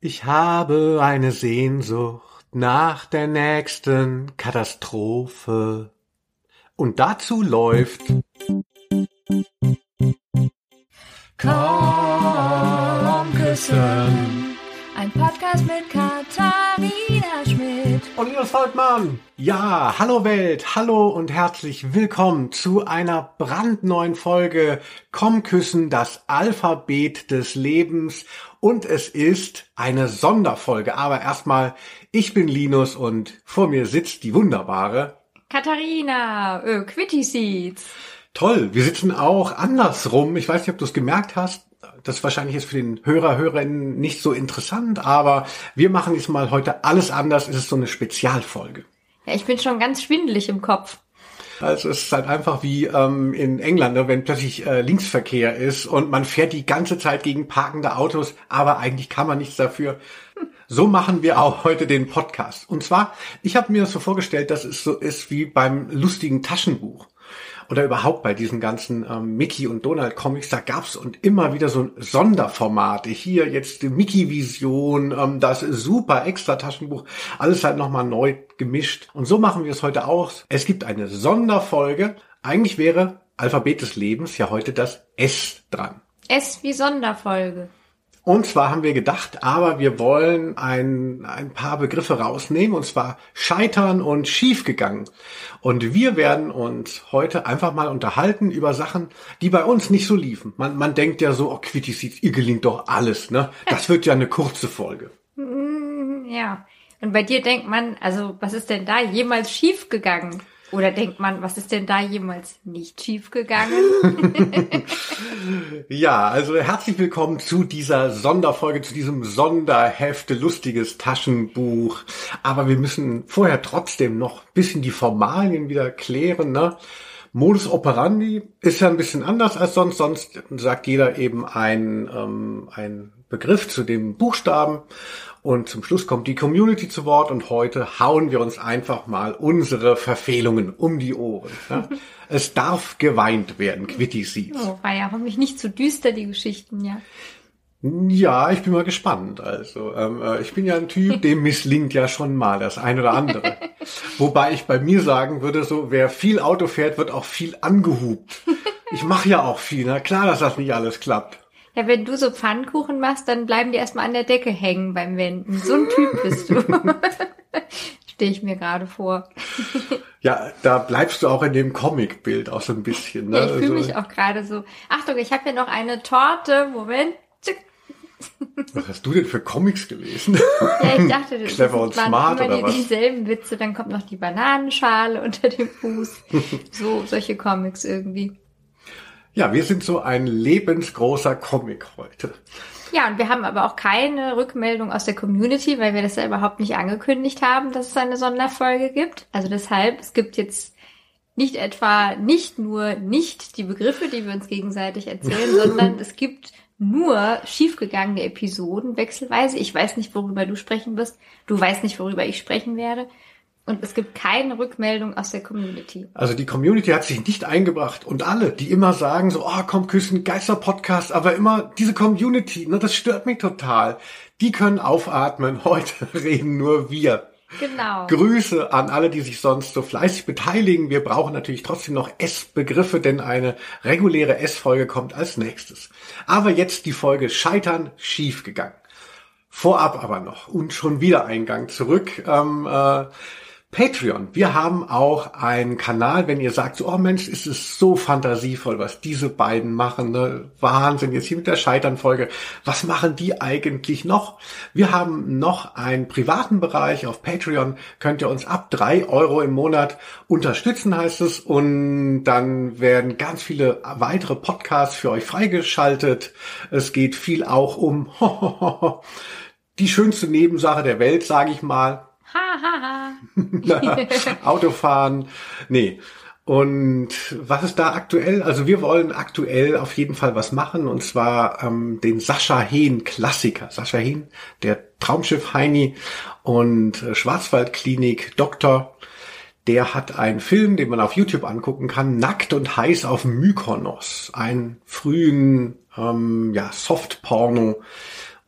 Ich habe eine Sehnsucht nach der nächsten Katastrophe. Und dazu läuft Komm küssen. Ein Podcast mit Katharina Schmidt. Und Linus Volkmann. Ja, hallo Welt, hallo und herzlich willkommen zu einer brandneuen Folge Komm küssen, das Alphabet des Lebens. Und es ist eine Sonderfolge. Aber erstmal, ich bin Linus und vor mir sitzt die wunderbare Katharina, äh, Quitty Seeds. Toll, wir sitzen auch andersrum. Ich weiß nicht, ob du es gemerkt hast. Das ist wahrscheinlich jetzt für den Hörer, Hörerinnen nicht so interessant, aber wir machen diesmal heute alles anders. Es ist so eine Spezialfolge. Ja, ich bin schon ganz schwindelig im Kopf. Also es ist halt einfach wie ähm, in England, ne, wenn plötzlich äh, Linksverkehr ist und man fährt die ganze Zeit gegen parkende Autos, aber eigentlich kann man nichts dafür. So machen wir auch heute den Podcast. Und zwar, ich habe mir das so vorgestellt, dass es so ist wie beim lustigen Taschenbuch oder überhaupt bei diesen ganzen ähm, Mickey und Donald Comics, da gab's und immer wieder so Sonderformate. Hier jetzt die Mickey Vision, ähm, das super extra Taschenbuch, alles halt nochmal neu gemischt. Und so machen wir es heute auch. Es gibt eine Sonderfolge. Eigentlich wäre Alphabet des Lebens ja heute das S dran. S wie Sonderfolge. Und zwar haben wir gedacht, aber wir wollen ein, ein paar Begriffe rausnehmen, und zwar scheitern und schiefgegangen. Und wir werden uns heute einfach mal unterhalten über Sachen, die bei uns nicht so liefen. Man, man denkt ja so, oh, Quitty ihr gelingt doch alles, ne? Das wird ja eine kurze Folge. Mm, Ja. Und bei dir denkt man, also was ist denn da jemals schiefgegangen? Oder denkt man, was ist denn da jemals nicht schiefgegangen? Ja, also herzlich willkommen zu dieser Sonderfolge, zu diesem Sonderhefte, lustiges Taschenbuch. Aber wir müssen vorher trotzdem noch bisschen die Formalien wieder klären. Ne? Modus operandi ist ja ein bisschen anders als sonst. Sonst sagt jeder eben ein, ähm, ein Begriff zu dem Buchstaben. Und zum Schluss kommt die Community zu Wort und heute hauen wir uns einfach mal unsere Verfehlungen um die Ohren. Ne? Es darf geweint werden, Quitty Seeds. oh, war ja hoffentlich nicht zu düster, die Geschichten, ja. Ja, ich bin mal gespannt. Also, ähm, äh, ich bin ja ein Typ, dem misslingt ja schon mal das eine oder andere. Wobei ich bei mir sagen würde, so wer viel Auto fährt, wird auch viel angehupt. Ich mache ja auch viel. Na klar, dass das nicht alles klappt. Ja, wenn du so Pfannkuchen machst, dann bleiben die erstmal an der Decke hängen beim Wenden. So ein Typ bist du. Stehe ich mir gerade vor. Ja, da bleibst du auch in dem Comicbild auch so ein bisschen. Ne? Ja, ich fühle Also, mich auch gerade so. Achtung, ich habe hier noch eine Torte. Moment. Was hast du denn für Comics gelesen? Ja, ich dachte, das Clever und waren smart immer oder die, was? dieselben Witze. Dann kommt noch die Bananenschale unter dem Fuß. So, solche Comics irgendwie. Ja, wir sind so ein lebensgroßer Comic heute. Ja, und wir haben aber auch keine Rückmeldung aus der Community, weil wir das ja überhaupt nicht angekündigt haben, dass es eine Sonderfolge gibt. Also deshalb, es gibt jetzt nicht etwa nicht nur nicht die Begriffe, die wir uns gegenseitig erzählen, sondern es gibt nur schiefgegangene Episoden wechselweise. Ich weiß nicht, worüber du sprechen wirst. Du weißt nicht, worüber ich sprechen werde. Und es gibt keine Rückmeldung aus der Community. Also die Community hat sich nicht eingebracht und alle, die immer sagen so, oh, komm, küssen, Geister-Podcast, aber immer diese Community, ne, das stört mich total. Die können aufatmen. Heute reden nur wir. Genau. Grüße an alle, die sich sonst so fleißig beteiligen. Wir brauchen natürlich trotzdem noch S-Begriffe, denn eine reguläre S-Folge kommt als nächstes. Aber jetzt die Folge Scheitern schiefgegangen. Vorab aber noch und schon wieder Eingang zurück. Ähm, äh, Patreon. Wir haben auch einen Kanal, wenn ihr sagt, so, oh Mensch, ist es so fantasievoll, was diese beiden machen. Ne? Wahnsinn, jetzt hier mit der Scheitern-Folge. Was machen die eigentlich noch? Wir haben noch einen privaten Bereich auf Patreon. Könnt ihr uns ab drei Euro im Monat unterstützen, heißt es. Und dann werden ganz viele weitere Podcasts für euch freigeschaltet. Es geht viel auch um die schönste Nebensache der Welt, sage ich mal. Autofahren. Nee. Und was ist da aktuell? Also wir wollen aktuell auf jeden Fall was machen und zwar ähm, den Sascha Hehn Klassiker. Sascha Hehn, der Traumschiff Heini und äh, Schwarzwaldklinik Doktor. Der hat einen Film, den man auf YouTube angucken kann, Nackt und heiß auf Mykonos. Einen frühen, ähm, ja, Soft-Porno.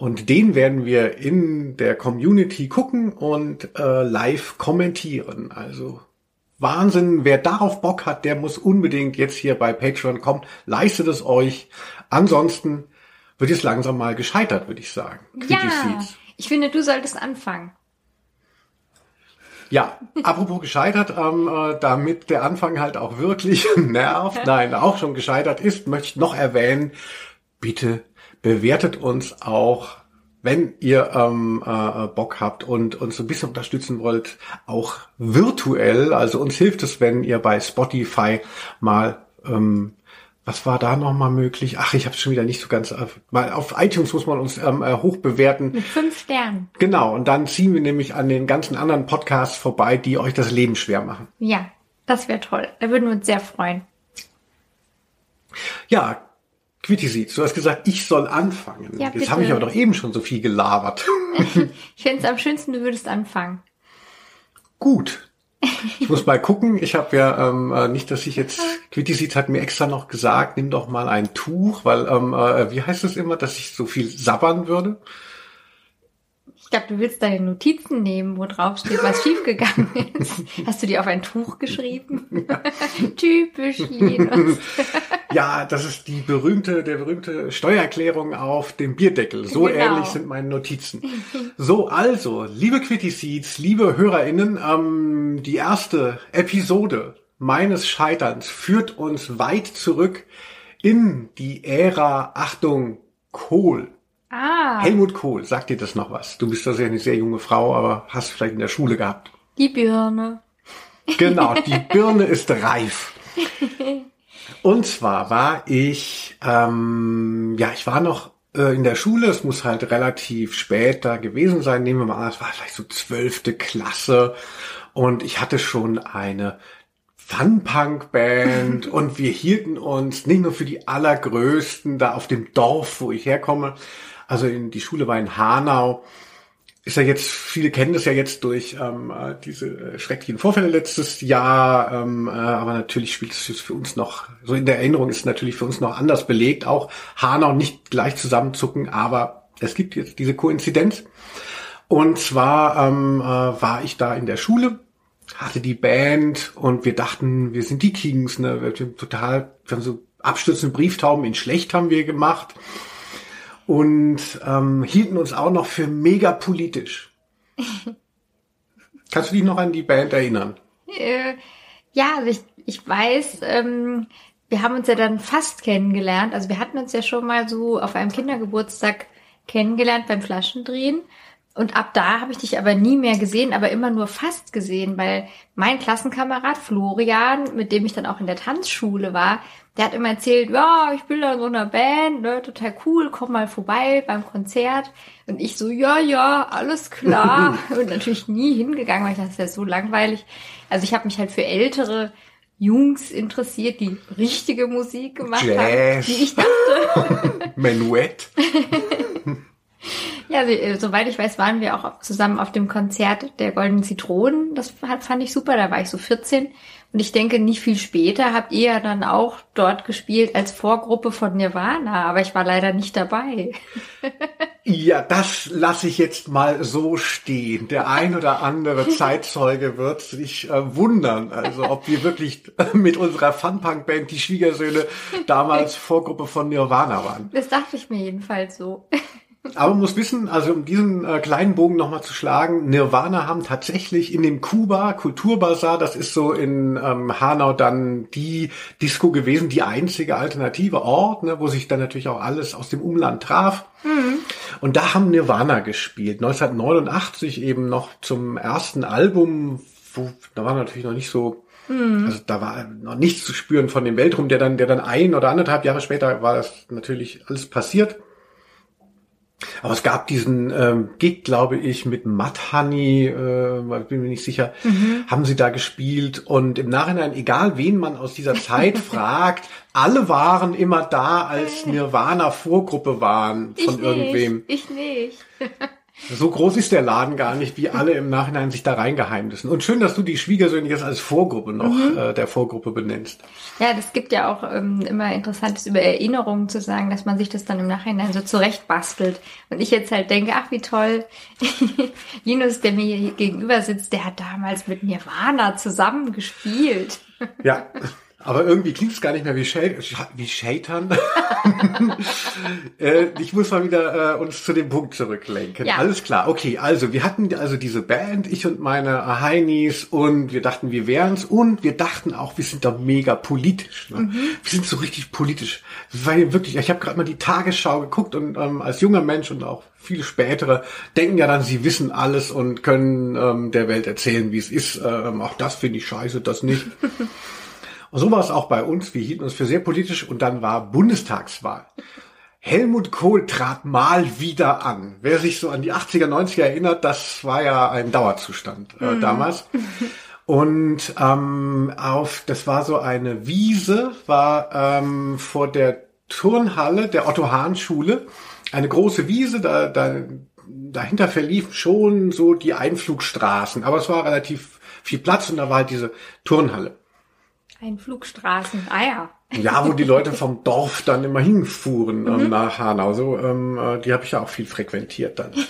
Und den werden wir in der Community gucken und äh, live kommentieren. Also Wahnsinn, wer darauf Bock hat, der muss unbedingt jetzt hier bei Patreon kommen. Leistet es euch. Ansonsten wird es langsam mal gescheitert, würde ich sagen. Ja, ich finde, du solltest anfangen. Ja, apropos gescheitert, ähm, äh, damit der Anfang halt auch wirklich nervt, nein, auch schon gescheitert ist, möchte ich noch erwähnen, bitte bewertet uns auch, wenn ihr ähm, äh, Bock habt und uns so ein bisschen unterstützen wollt, auch virtuell. Also uns hilft es, wenn ihr bei Spotify mal ähm, was war da nochmal möglich? Ach, ich habe schon wieder nicht so ganz. Weil auf iTunes muss man uns ähm, äh, hoch bewerten. Mit fünf Sternen. Genau, und dann ziehen wir nämlich an den ganzen anderen Podcasts vorbei, die euch das Leben schwer machen. Ja, das wäre toll. Da würden wir uns sehr freuen. Ja, Quittisitz, du hast gesagt, ich soll anfangen. Ja, Jetzt habe ich aber doch eben schon so viel gelabert. ich fände es am schönsten, du würdest anfangen. Gut, ich muss mal gucken. Ich habe ja ähm, äh, nicht, dass ich jetzt Quittisitz hat mir extra noch gesagt, nimm doch mal ein Tuch, weil ähm, äh, wie heißt es immer, dass ich so viel sabbern würde? Ich glaube, du willst deine Notizen nehmen, wo drauf steht, was schiefgegangen ist. Hast du die auf ein Tuch geschrieben? Ja. Typisch Linus. ja, das ist die berühmte, der berühmte Steuererklärung auf dem Bierdeckel. So genau. ähnlich sind meine Notizen. So, also, liebe Quitty liebe HörerInnen, ähm, die erste Episode meines Scheiterns führt uns weit zurück in die Ära, Achtung, Kohl. Ah. Helmut Kohl, sagt dir das noch was? Du bist also eine sehr junge Frau, aber hast vielleicht in der Schule gehabt. Die Birne. Genau, die Birne ist reif. Und zwar war ich, ähm, ja, ich war noch äh, in der Schule, es muss halt relativ später gewesen sein, nehmen wir mal an, es war vielleicht so zwölfte Klasse und ich hatte schon eine Fun-Punk-Band und wir hielten uns nicht nur für die allergrößten da auf dem Dorf, wo ich herkomme, also in die Schule war in Hanau, ist ja jetzt, viele kennen das ja jetzt durch ähm, äh, diese äh, schrecklichen Vorfälle letztes Jahr, ähm, äh, aber natürlich spielt es für uns noch, so in der Erinnerung ist es natürlich für uns noch anders belegt, auch Hanau nicht gleich zusammenzucken, aber es gibt jetzt diese Koinzidenz. Und zwar ähm, äh, war ich da in der Schule, hatte die Band und wir dachten, wir sind die Kings, ne? Wir haben total, wir haben so abstürzende Brieftauben in schlecht haben wir gemacht und ähm, hielten uns auch noch für mega politisch. Kannst du dich noch an die Band erinnern? Äh, ja, also ich, ich weiß, ähm, wir haben uns ja dann fast kennengelernt. Also wir hatten uns ja schon mal so auf einem Kindergeburtstag kennengelernt beim Flaschendrehen. Und ab da habe ich dich aber nie mehr gesehen, aber immer nur fast gesehen, weil mein Klassenkamerad Florian, mit dem ich dann auch in der Tanzschule war, der hat immer erzählt, ja, ich bin da in so einer Band, ne, total cool, komm mal vorbei beim Konzert. Und ich so, ja, ja, alles klar. und natürlich nie hingegangen, weil ich dachte, das ist ja so langweilig. Also ich habe mich halt für ältere Jungs interessiert, die richtige Musik gemacht Jazz. haben, die ich dachte. Menuett. Ja, äh, soweit ich weiß, waren wir auch zusammen auf dem Konzert der Goldenen Zitronen. Das fand ich super, da war ich so 14. Und ich denke, nicht viel später habt ihr ja dann auch dort gespielt als Vorgruppe von Nirvana, aber ich war leider nicht dabei. ja, das lasse ich jetzt mal so stehen. Der ein oder andere Zeitzeuge wird sich äh, wundern, also ob wir wirklich mit unserer Funpunk-Band die Schwiegersöhne damals Vorgruppe von Nirvana waren. Das dachte ich mir jedenfalls so. Aber man muss wissen, also um diesen äh, kleinen Bogen nochmal zu schlagen, Nirvana haben tatsächlich in dem Kuba Kulturbazar, das ist so in ähm, Hanau dann die Disco gewesen, die einzige alternative Ort, ne, wo sich dann natürlich auch alles aus dem Umland traf. Mhm. Und da haben Nirvana gespielt, 1989 eben noch zum ersten Album, wo, da war natürlich noch nicht so mhm. also da war noch nichts zu spüren von dem Weltraum, der dann, der dann ein oder anderthalb Jahre später war das natürlich alles passiert. Aber es gab diesen ähm, Gig, glaube ich, mit Matt Honey, äh, bin mir nicht sicher, mhm. haben sie da gespielt. Und im Nachhinein, egal wen man aus dieser Zeit fragt, alle waren immer da, als Nirvana Vorgruppe waren von ich irgendwem. Nicht, ich nicht. So groß ist der Laden gar nicht, wie alle im Nachhinein sich da reingeheimnissen. Und schön, dass du die Schwiegersöhne jetzt als Vorgruppe noch mhm. äh, der Vorgruppe benennst. Ja, das gibt ja auch ähm, immer Interessantes über Erinnerungen zu sagen, dass man sich das dann im Nachhinein so zurechtbastelt. Und ich jetzt halt denke, ach wie toll, Linus, der mir hier gegenüber sitzt, der hat damals mit Nirvana zusammen gespielt. Ja, aber irgendwie klingt es gar nicht mehr wie, Shade, wie Shaitan. äh, ich muss mal wieder äh, uns zu dem Punkt zurücklenken. Ja. Alles klar, okay. Also wir hatten also diese Band, ich und meine Heinis und wir dachten, wir wären's und wir dachten auch, wir sind da mega politisch. Ne? Mhm. Wir sind so richtig politisch. Weil wirklich, ich habe gerade mal die Tagesschau geguckt und ähm, als junger Mensch und auch viele spätere denken ja dann, sie wissen alles und können ähm, der Welt erzählen, wie es ist. Ähm, auch das finde ich scheiße, das nicht. Und so war es auch bei uns. Wir hielten uns für sehr politisch und dann war Bundestagswahl. Helmut Kohl trat mal wieder an. Wer sich so an die 80er, 90er erinnert, das war ja ein Dauerzustand äh, mhm. damals. Und ähm, auf, das war so eine Wiese, war ähm, vor der Turnhalle der Otto Hahn Schule. Eine große Wiese, da, da, dahinter verliefen schon so die Einflugstraßen, aber es war relativ viel Platz und da war halt diese Turnhalle. Einflugstraßen, ah ja. Ja, wo die Leute vom Dorf dann immer hinfuhren ähm, mhm. nach Hanau. So, ähm, äh, die habe ich ja auch viel frequentiert dann.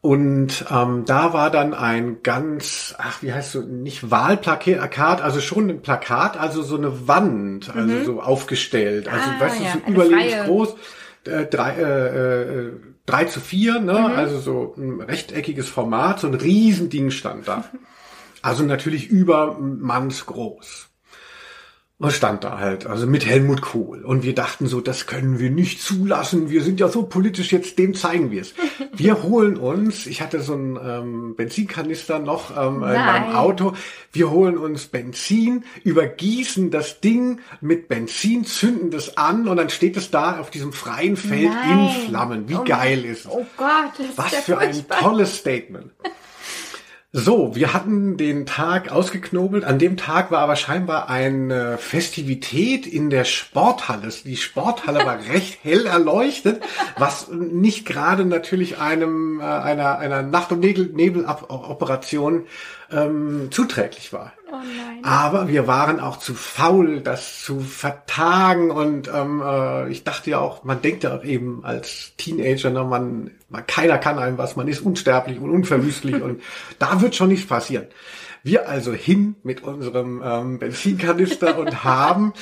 Und ähm, da war dann ein ganz, ach, wie heißt so, nicht Wahlplakat, also schon ein Plakat, also so eine Wand, also mhm. so aufgestellt. Also, ah, weißt du, ja, so überlebensgroß, äh, drei, äh, äh, drei zu vier, ne? Mhm. Also so ein rechteckiges Format, so ein Riesending stand da. Also natürlich übermannsgroß. Was stand da halt, also mit Helmut Kohl. Und wir dachten so, das können wir nicht zulassen. Wir sind ja so politisch, jetzt dem zeigen wir es. Wir holen uns, ich hatte so einen ähm, Benzinkanister noch ähm, in meinem Auto. Wir holen uns Benzin, übergießen das Ding mit Benzin, zünden das an und dann steht es da auf diesem freien Feld Nein. in Flammen. Wie oh geil ist es? Oh Gott, das Was ist für furchtbar. ein tolles Statement. So, wir hatten den Tag ausgeknobelt. An dem Tag war aber scheinbar eine Festivität in der Sporthalle. Die Sporthalle war recht hell erleuchtet, was nicht gerade natürlich einem äh, einer einer Nacht- und Nebel-Operation ähm, zuträglich war. Oh. Aber wir waren auch zu faul, das zu vertagen und ähm, äh, ich dachte ja auch, man denkt ja auch eben als Teenager, ne, man, man keiner kann einem was, man ist unsterblich und unverwüstlich und da wird schon nichts passieren. Wir also hin mit unserem ähm, Benzinkanister und haben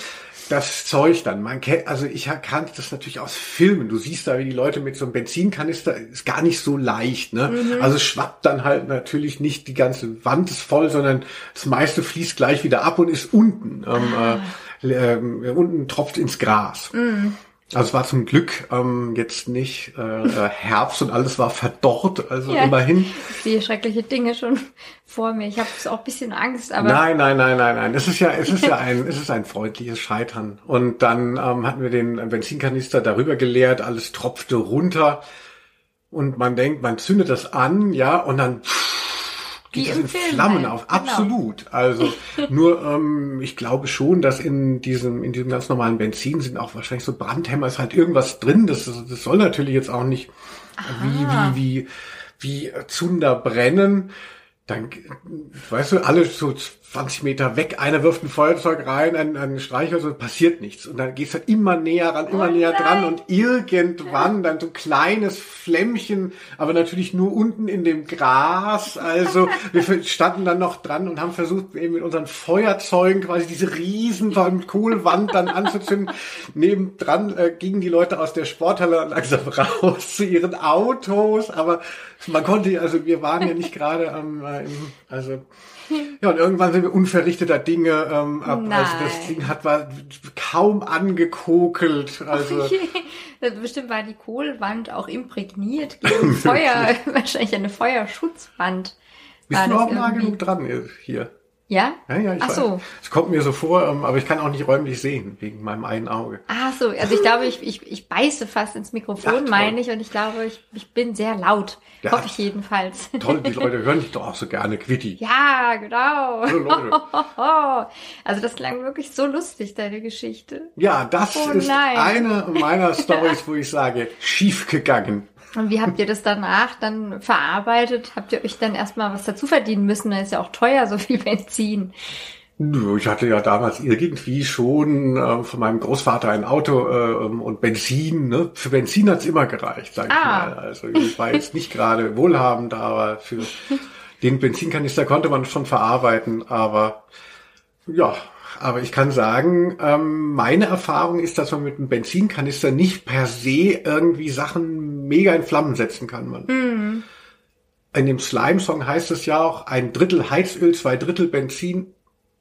das Zeug dann. Man kennt, also ich kannte das natürlich aus Filmen. Du siehst da, wie die Leute mit so einem Benzinkanister, ist gar nicht so leicht, ne? Mhm. Also schwappt dann halt natürlich nicht die ganze Wand ist voll, sondern das meiste fließt gleich wieder ab und ist unten. Ähm, ah. äh, äh, unten tropft ins Gras. Mhm. Also es war zum Glück ähm, jetzt nicht äh, äh, Herbst und alles war verdorrt, also ja, immerhin. Ich sehe schreckliche Dinge schon vor mir. Ich habe auch ein bisschen Angst, aber. Nein, nein, nein, nein, nein. Es ist ja, es ist ja ein, es ist ein freundliches Scheitern. Und dann ähm, hatten wir den Benzinkanister darüber geleert, alles tropfte runter. Und man denkt, man zündet das an, ja, und dann pff, geht in Film Flammen halt. auf. Genau. Absolut. Also nur, ähm, ich glaube schon, dass in diesem, in diesem ganz normalen Benzin sind auch wahrscheinlich so Brandhämmer, ist halt irgendwas drin. Das, das soll natürlich jetzt auch nicht Aha. wie, wie, wie, wie Zunder brennen. Dann, weißt du, alle so 20 Meter weg, einer wirft ein Feuerzeug rein, ein, ein Streichholz und passiert nichts. Und dann gehst du halt immer näher ran, immer oh näher dran und irgendwann dann so ein kleines Flämmchen, aber natürlich nur unten in dem Gras. Also wir standen dann noch dran und haben versucht, eben mit unseren Feuerzeugen quasi diese riesen Kohlwand dann anzuzünden. Nebendran äh, gingen die Leute aus der Sporthalle langsam raus zu ihren Autos, aber man konnte, also wir waren ja nicht gerade am, äh, im, also ja, und irgendwann sind wir unverrichteter Dinge ähm, ab. Nein. Also das Ding hat war kaum angekokelt. Also bestimmt war die Kohlwand auch imprägniert gegen Feuer, wahrscheinlich eine Feuerschutzwand. Bist du auch nah genug dran hier? Ja? Ja, ja, ich Ach so. Es kommt mir so vor, ähm, aber ich kann auch nicht räumlich sehen, wegen meinem einen Auge. Ach so, also ich glaube, ich, ich, ich beiße fast ins Mikrofon, ja, meine ich, und ich glaube, ich, ich bin sehr laut. Ja. Hoffe ich jedenfalls. Toll, die Leute hören dich doch auch so gerne, Quitty. Ja, genau. Leute. Also das klang wirklich so lustig, deine Geschichte. Ja, das oh, ist nein. eine meiner Stories, wo ich sage, schief gegangen. Und wie habt ihr das danach dann verarbeitet? Habt ihr euch dann erstmal was dazu verdienen müssen? Das ist ja auch teuer, so viel Benzin. Ich hatte ja damals irgendwie schon äh, von meinem Großvater ein Auto äh, und Benzin. Ne? Für Benzin hat's immer gereicht, sag ich ah. mal. Also ich war jetzt nicht gerade wohlhabend, aber für den Benzinkanister konnte man schon verarbeiten. Aber ja, aber ich kann sagen, ähm, meine Erfahrung ist, dass man mit einem Benzinkanister nicht per se irgendwie Sachen mega in Flammen setzen kann. Man. Mhm. In dem Slime-Song heißt es ja auch, ein Drittel Heizöl, zwei Drittel Benzin,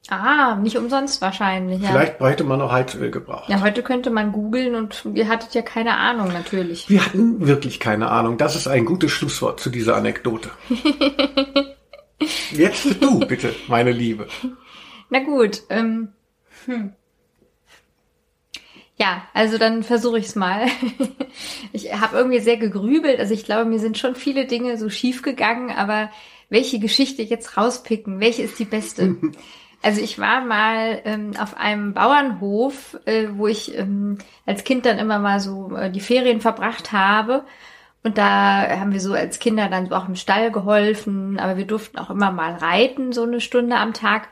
Ah, nicht umsonst wahrscheinlich. Ja. Vielleicht bräuchte man noch Heizöl gebraucht. Ja, heute könnte man googeln und ihr hattet ja keine Ahnung natürlich. Wir hatten wirklich keine Ahnung. Das ist ein gutes Schlusswort zu dieser Anekdote. Jetzt du, bitte, meine Liebe. Na gut. Ähm, hm. Ja, also dann versuche ich es mal. ich habe irgendwie sehr gegrübelt. Also ich glaube, mir sind schon viele Dinge so schief gegangen, aber welche Geschichte jetzt rauspicken? Welche ist die beste? Also ich war mal ähm, auf einem Bauernhof, äh, wo ich ähm, als Kind dann immer mal so äh, die Ferien verbracht habe. Und da haben wir so als Kinder dann auch im Stall geholfen, aber wir durften auch immer mal reiten, so eine Stunde am Tag.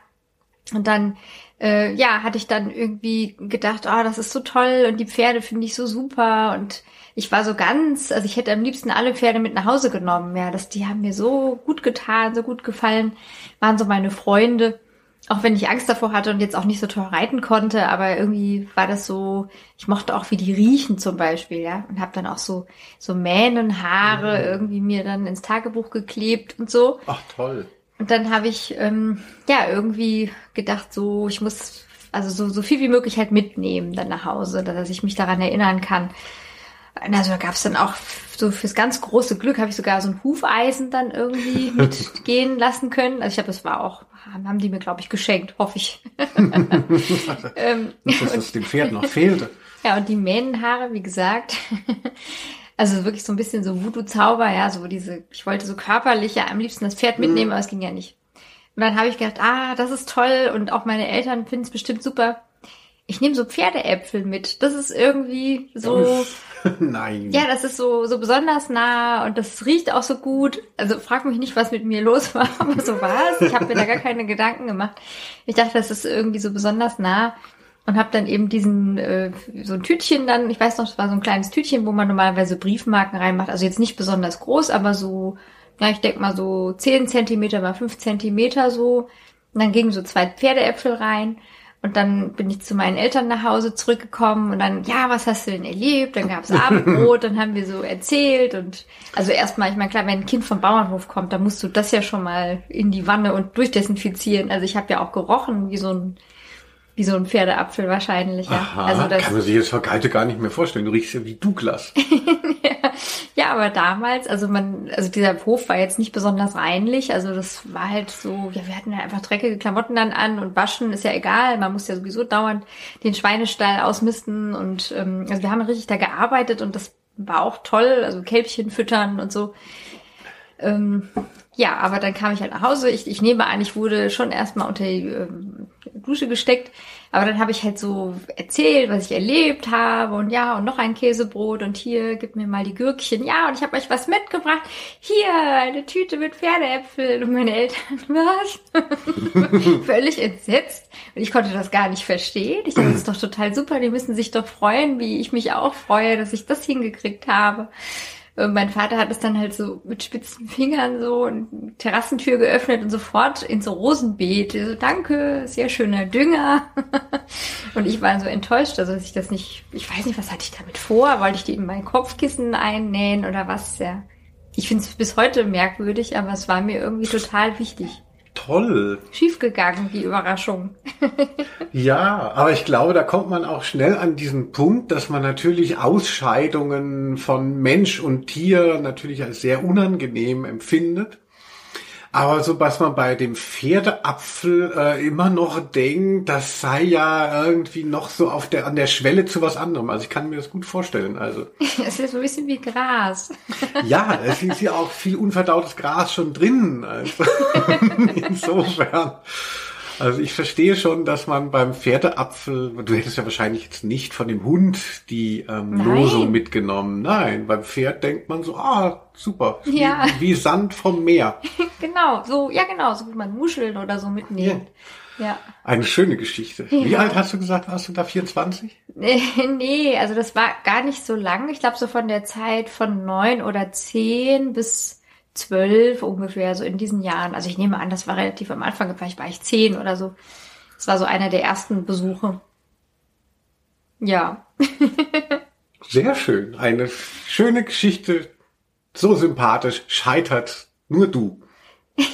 Und dann, äh, ja, hatte ich dann irgendwie gedacht, oh, das ist so toll und die Pferde finde ich so super und ich war so ganz, also ich hätte am liebsten alle Pferde mit nach Hause genommen. Ja, das, die haben mir so gut getan, so gut gefallen, waren so meine Freunde auch wenn ich Angst davor hatte und jetzt auch nicht so toll reiten konnte, aber irgendwie war das so, ich mochte auch wie die riechen zum Beispiel, ja, und habe dann auch so so Mähnenhaare mhm. irgendwie mir dann ins Tagebuch geklebt und so. Ach toll. Und dann habe ich ähm, ja irgendwie gedacht, so ich muss also so so viel wie möglich halt mitnehmen dann nach Hause, dass ich mich daran erinnern kann. Also da gab es dann auch so fürs ganz große Glück habe ich sogar so ein Hufeisen dann irgendwie mitgehen lassen können. Also ich habe, das war auch, haben die mir glaube ich geschenkt, hoffe ich. ähm, Nicht, dass es dem Pferd noch fehlte. Ja und die Mähnenhaare, wie gesagt. Also wirklich so ein bisschen so Voodoo-Zauber, ja, so diese, ich wollte so körperlich ja am liebsten das Pferd mitnehmen, mhm. aber es ging ja nicht. Und dann habe ich gedacht, ah, das ist toll und auch meine Eltern finden es bestimmt super ich nehme so Pferdeäpfel mit. Das ist irgendwie so. Nein. Ja, das ist so, so besonders nah und das riecht auch so gut. Also frag mich nicht, was mit mir los war, aber so war es. Ich habe mir da gar keine Gedanken gemacht. Ich dachte, das ist irgendwie so besonders nah und habe dann eben diesen äh, so ein Tütchen dann, ich weiß noch, das war so ein kleines Tütchen, wo man normalerweise Briefmarken reinmacht. Also jetzt nicht besonders groß, aber so, ja, ich denk mal so 10 Zentimeter mal 5 Zentimeter so. Und dann gingen so zwei Pferdeäpfel rein. Und dann bin ich zu meinen Eltern nach Hause zurückgekommen und dann, ja, was hast du denn erlebt? Dann gab's Abendbrot, dann haben wir so erzählt und also erstmal, ich meine, klar, wenn ein Kind vom Bauernhof kommt, dann musst du das ja schon mal in die Wanne und durchdesinfizieren. Also ich habe ja auch gerochen wie so ein wie so ein Pferdeapfel wahrscheinlich. Ja. Aha, also das kann man sich jetzt heute gar nicht mehr vorstellen. Du riechst ja wie Douglas. ja, ja, aber damals, also man, also dieser Hof war jetzt nicht besonders reinlich. Also das war halt so, ja, wir hatten ja einfach dreckige Klamotten dann an und waschen ist ja egal. Man muss ja sowieso dauernd den Schweinestall ausmisten und ähm, also wir haben richtig da gearbeitet und das war auch toll. Also Kälbchen füttern und so. Ähm, ja, aber dann kam ich halt nach Hause. Ich, ich nehme an, ich wurde schon erstmal unter die ähm, Dusche gesteckt. Aber dann habe ich halt so erzählt, was ich erlebt habe und ja, und noch ein Käsebrot und hier, gib mir mal die Gürkchen. Ja, und ich habe euch was mitgebracht. Hier, eine Tüte mit Pferdeäpfel. Und meine Eltern, was? Völlig entsetzt. Und ich konnte das gar nicht verstehen. Ich dachte, das ist doch total super. Die müssen sich doch freuen, wie ich mich auch freue, dass ich das hingekriegt habe. Und mein Vater hat es dann halt so mit spitzen Fingern so eine Terrassentür geöffnet und sofort ins Rosenbeet. So, danke, sehr schöner Dünger. und ich war so enttäuscht, also dass ich das nicht, ich weiß nicht, was hatte ich damit vor? Wollte ich die in mein Kopfkissen einnähen oder was? Ja. Ich finde es bis heute merkwürdig, aber es war mir irgendwie total wichtig toll. Schiefgegangen, die Überraschung. ja, aber ich glaube, da kommt man auch schnell an diesen Punkt, dass man natürlich Ausscheidungen von Mensch und Tier natürlich als sehr unangenehm empfindet. Aber so was man bei dem Pferdeapfel äh, immer noch denkt, das sei ja irgendwie noch so auf der an der Schwelle zu was anderem. Also ich kann mir das gut vorstellen. Also es ist so ein bisschen wie Gras. ja, es ist ja auch viel unverdautes Gras schon drin. Also insofern. Also ich verstehe schon, dass man beim Pferdeapfel, du hättest ja wahrscheinlich jetzt nicht von dem Hund die ähm, Nein. Losung mitgenommen. Nein, beim Pferd denkt man so, ah, super, Ja. wie, wie Sand vom Meer. genau, so, ja genau, so wie man Muscheln oder so mitnehmen. Ja. Eine schöne Geschichte. Wie Ja. alt hast du gesagt, warst du da 24? Nee, nee, also das war gar nicht so lang. Ich glaube so von der Zeit von neun oder zehn bis zwölf ungefähr, so in diesen Jahren. Also ich nehme an, das war relativ am Anfang, vielleicht war ich zehn oder so. Das war so einer der ersten Besuche. Ja. Sehr schön. Eine schöne Geschichte. So sympathisch. Scheitert nur du.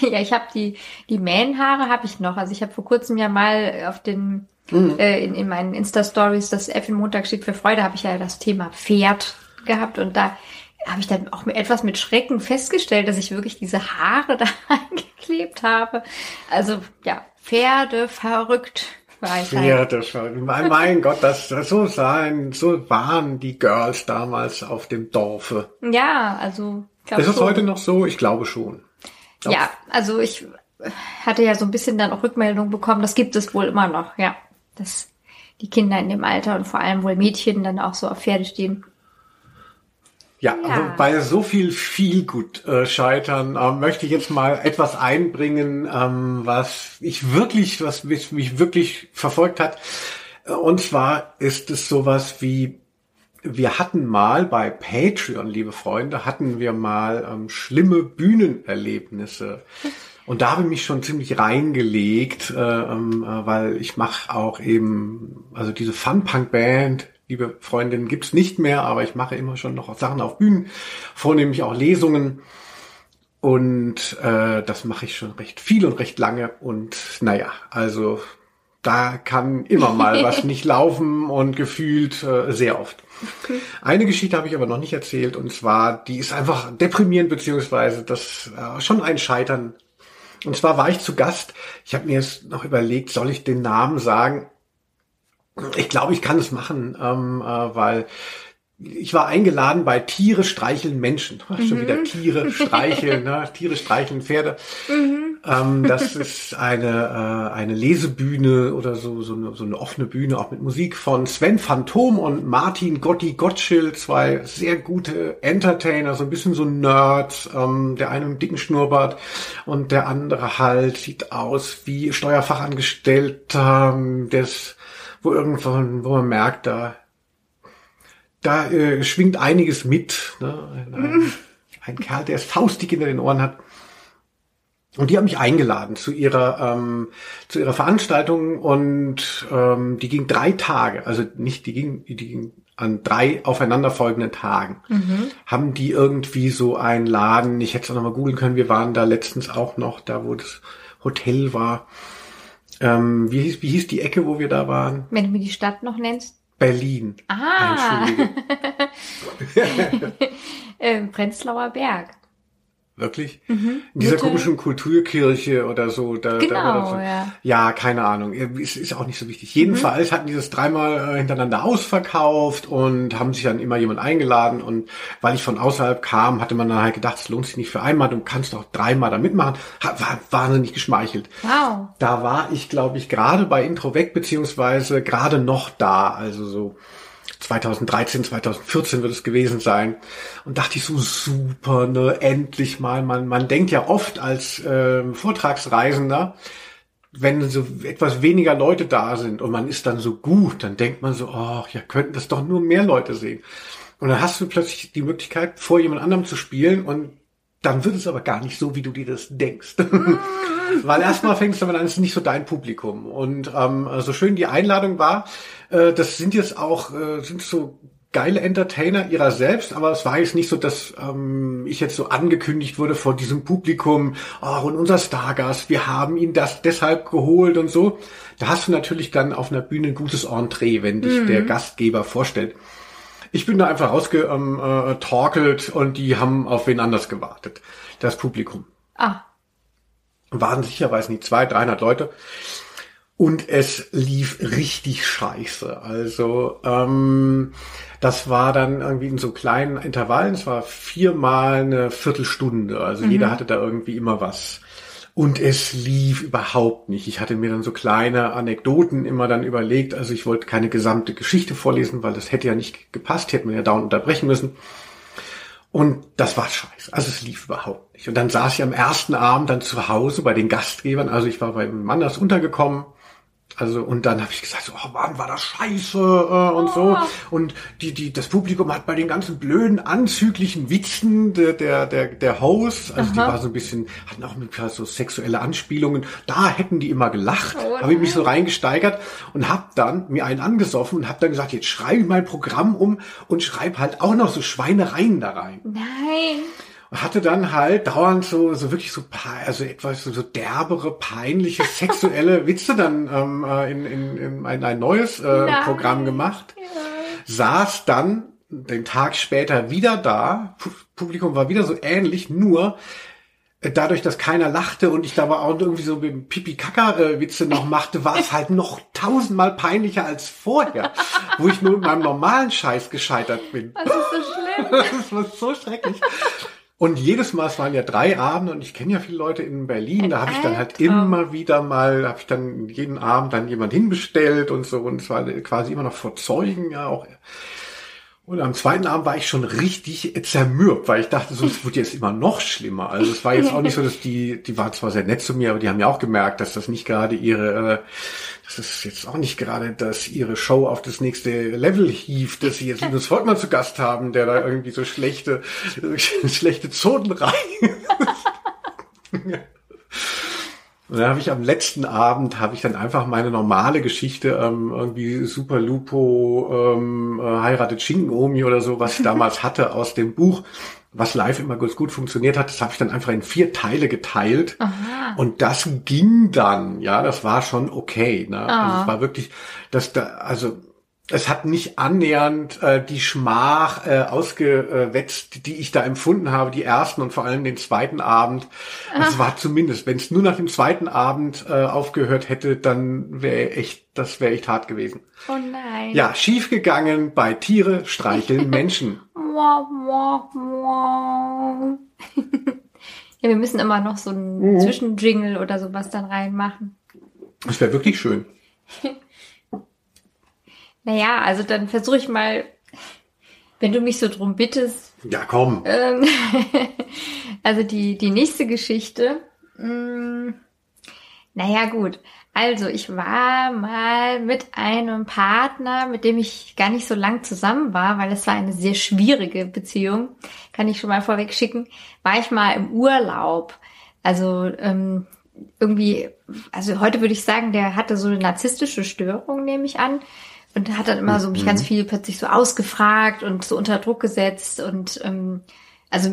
ja, ich habe die, die Mähnhaare habe ich noch. Also ich habe vor kurzem ja mal auf den, äh, in, in meinen Insta-Stories, das F in Montag steht für Freude, habe ich ja das Thema Pferd gehabt und da habe ich dann auch etwas mit Schrecken festgestellt, dass ich wirklich diese Haare da eingeklebt habe. Also ja, Pferde verrückt war ich halt. Ja, das war, mein, mein Gott, das, das so sein, so waren die Girls damals auf dem Dorfe. Ja, also Ist es heute noch so? Ich glaube schon. Ja, also ich hatte ja so ein bisschen dann auch Rückmeldung bekommen, das gibt es wohl immer noch, ja. Dass die Kinder in dem Alter und vor allem wohl Mädchen dann auch so auf Pferde stehen. Ja, Ja. also bei so viel viel gut äh, scheitern ähm, möchte ich jetzt mal etwas einbringen, ähm, was ich wirklich, was mich, mich wirklich verfolgt hat. Äh, Und zwar ist es sowas wie wir hatten mal bei Patreon, liebe Freunde, hatten wir mal ähm, schlimme Bühnenerlebnisse. Und da habe ich mich schon ziemlich reingelegt, äh, ähm, äh, weil ich mache auch eben, also diese Fun-Punk-Band, liebe Freundinnen, gibt's nicht mehr, aber ich mache immer schon noch Sachen auf Bühnen, vornehmlich auch Lesungen. Und äh, das mache ich schon recht viel und recht lange. Und naja, also da kann immer mal was nicht laufen und gefühlt äh, sehr oft. Eine Geschichte habe ich aber noch nicht erzählt und zwar, die ist einfach deprimierend beziehungsweise das äh, schon ein Scheitern. Und zwar war ich zu Gast. Ich habe mir jetzt noch überlegt, soll ich den Namen sagen? Ich glaube, ich kann es machen, ähm, äh, weil ich war eingeladen bei Tiere streicheln Menschen. Schon wieder Tiere streicheln, ne? Tiere streicheln Pferde. Ähm, das ist eine, äh, eine Lesebühne oder so, so eine, so eine offene Bühne, auch mit Musik von Sven Phantom und Martin Gotti Gottschild, zwei sehr gute Entertainer, so ein bisschen so Nerds, ähm, der eine mit einem dicken Schnurrbart und der andere halt sieht aus wie Steuerfachangestellter, ähm, des, wo irgendwann, wo man merkt, da da äh, schwingt einiges mit. Ne? Ein, ein, ein Kerl, der es faustig hinter den Ohren hat. Und die haben mich eingeladen zu ihrer ähm, zu ihrer Veranstaltung und ähm, die ging drei Tage, also nicht die ging, die ging an drei aufeinanderfolgenden Tagen. Haben die irgendwie so einen Laden, ich hätte es auch nochmal googeln können, wir waren da letztens auch noch, da wo das Hotel war. Ähm, wie, hieß, wie hieß die Ecke, wo wir da waren? Wenn du mir die Stadt noch nennst. Berlin. Ah, Entschuldige. äh, Prenzlauer Berg. Wirklich? In dieser Mitte. komischen Kulturkirche oder so. Da, Genau, da, so. ja. Ja, keine Ahnung. Es ist auch nicht so wichtig. Jedenfalls hatten die das dreimal äh, hintereinander ausverkauft und haben sich dann immer jemand eingeladen. Und weil ich von außerhalb kam, hatte man dann halt gedacht, es lohnt sich nicht für einmal, du kannst auch dreimal da mitmachen. Hat, war wahnsinnig geschmeichelt. Wow. Da war ich, glaube ich, gerade bei Intro weg, beziehungsweise gerade noch da. Also so 2013, 2014 wird es gewesen sein. Und dachte ich so, super, ne, endlich mal. Man, man denkt ja oft als ähm, Vortragsreisender, wenn so etwas weniger Leute da sind und man ist dann so gut, dann denkt man so, ach, ja, könnten das doch nur mehr Leute sehen. Und dann hast du plötzlich die Möglichkeit, vor jemand anderem zu spielen und dann wird es aber gar nicht so, wie du dir das denkst. Weil erstmal fängst du damit an, es ist nicht so dein Publikum. Und ähm, so schön die Einladung war, äh, das sind jetzt auch, äh, sind so geile Entertainer ihrer selbst, aber es war jetzt nicht so, dass ähm, ich jetzt so angekündigt wurde vor diesem Publikum, oh, und unser Stargast, wir haben ihn das deshalb geholt und so. Da hast du natürlich dann auf einer Bühne ein gutes Entree, wenn dich der Gastgeber vorstellt. Ich bin da einfach rausgetorkelt ähm, äh, und die haben auf wen anders gewartet. Das Publikum. Ah, Waren sicher, weiß nicht, zwei, dreihundert Leute. Und es lief richtig scheiße. Also ähm, das war dann irgendwie in so kleinen Intervallen. Es war viermal eine Viertelstunde. Also jeder hatte da irgendwie immer was. Und es lief überhaupt nicht. Ich hatte mir dann so kleine Anekdoten immer dann überlegt. Also ich wollte keine gesamte Geschichte vorlesen, weil das hätte ja nicht gepasst, hätte man ja dauernd unterbrechen müssen. Und das war scheiße. Also es lief überhaupt nicht. Und dann saß ich am ersten Abend dann zu Hause bei den Gastgebern. Also ich war beim Manders untergekommen also und dann habe ich gesagt, so, oh Mann, war das scheiße äh, und so. Oh. Und die, die, das Publikum hat bei den ganzen blöden, anzüglichen Witzen der, der, der, der Host, also Aha. die war so ein bisschen, hatten auch mit so sexuelle Anspielungen, da hätten die immer gelacht. Oh, habe ich mich so reingesteigert und habe dann mir einen angesoffen und habe dann gesagt, jetzt schreibe ich mein Programm um und schreibe halt auch noch so Schweinereien da rein. Nein hatte dann halt dauernd so, so wirklich so, also etwas so, so derbere, peinliche, sexuelle Witze dann ähm, äh, in, in, in ein, ein neues äh, Programm gemacht. Ja. Saß dann den Tag später wieder da. Publikum war wieder so ähnlich, nur äh, dadurch, dass keiner lachte und ich da war auch irgendwie so mit Pipi-Kaka-Witze noch machte, war es halt noch tausendmal peinlicher als vorher, wo ich nur mit meinem normalen Scheiß gescheitert bin. Das ist so schlimm. das war so schrecklich. Und jedes Mal, es waren ja drei Abende und ich kenne ja viele Leute in Berlin, da habe ich dann halt immer wieder mal, habe ich dann jeden Abend dann jemand hinbestellt und so und es war quasi immer noch vor Zeugen ja auch. Und am zweiten Abend war ich schon richtig zermürbt, weil ich dachte, so, es wird jetzt immer noch schlimmer. Also es war jetzt auch nicht so, dass die, die waren zwar sehr nett zu mir, aber die haben ja auch gemerkt, dass das nicht gerade ihre, äh, das ist jetzt auch nicht gerade, dass ihre Show auf das nächste Level hieft, dass sie jetzt Linus Volkmann zu Gast haben, der da irgendwie so schlechte, schlechte Zonen rein. Und dann habe ich am letzten Abend habe ich dann einfach meine normale Geschichte ähm, irgendwie Super Lupo ähm, äh, heiratet Schinkenomi oder so, was ich damals hatte aus dem Buch, was live immer ganz gut funktioniert hat. Das habe ich dann einfach in vier Teile geteilt Aha. und das ging dann. Ja, das war schon okay. Ne? Also es war wirklich, dass da also es hat nicht annähernd äh, die Schmach äh, ausgewetzt, die ich da empfunden habe, die ersten und vor allem den zweiten Abend. Es war zumindest, wenn es nur nach dem zweiten Abend äh, aufgehört hätte, dann wäre echt, das wäre echt hart gewesen. Oh nein. Ja, schiefgegangen bei Tiere streicheln Menschen. ja, wir müssen immer noch so einen mhm. Zwischenjingle oder sowas dann reinmachen. Das wäre wirklich schön. Naja, also dann versuche ich mal, wenn du mich so drum bittest. Ja, komm. Ähm, also die, die nächste Geschichte. Mh, hm, naja, gut. Also ich war mal mit einem Partner, mit dem ich gar nicht so lang zusammen war, weil es war eine sehr schwierige Beziehung, kann ich schon mal vorweg schicken, war ich mal im Urlaub. Also ähm, irgendwie, also heute würde ich sagen, der hatte so eine narzisstische Störung, nehme ich an und hat dann immer so mich ganz mhm. viel plötzlich so ausgefragt und so unter Druck gesetzt. Und ähm, also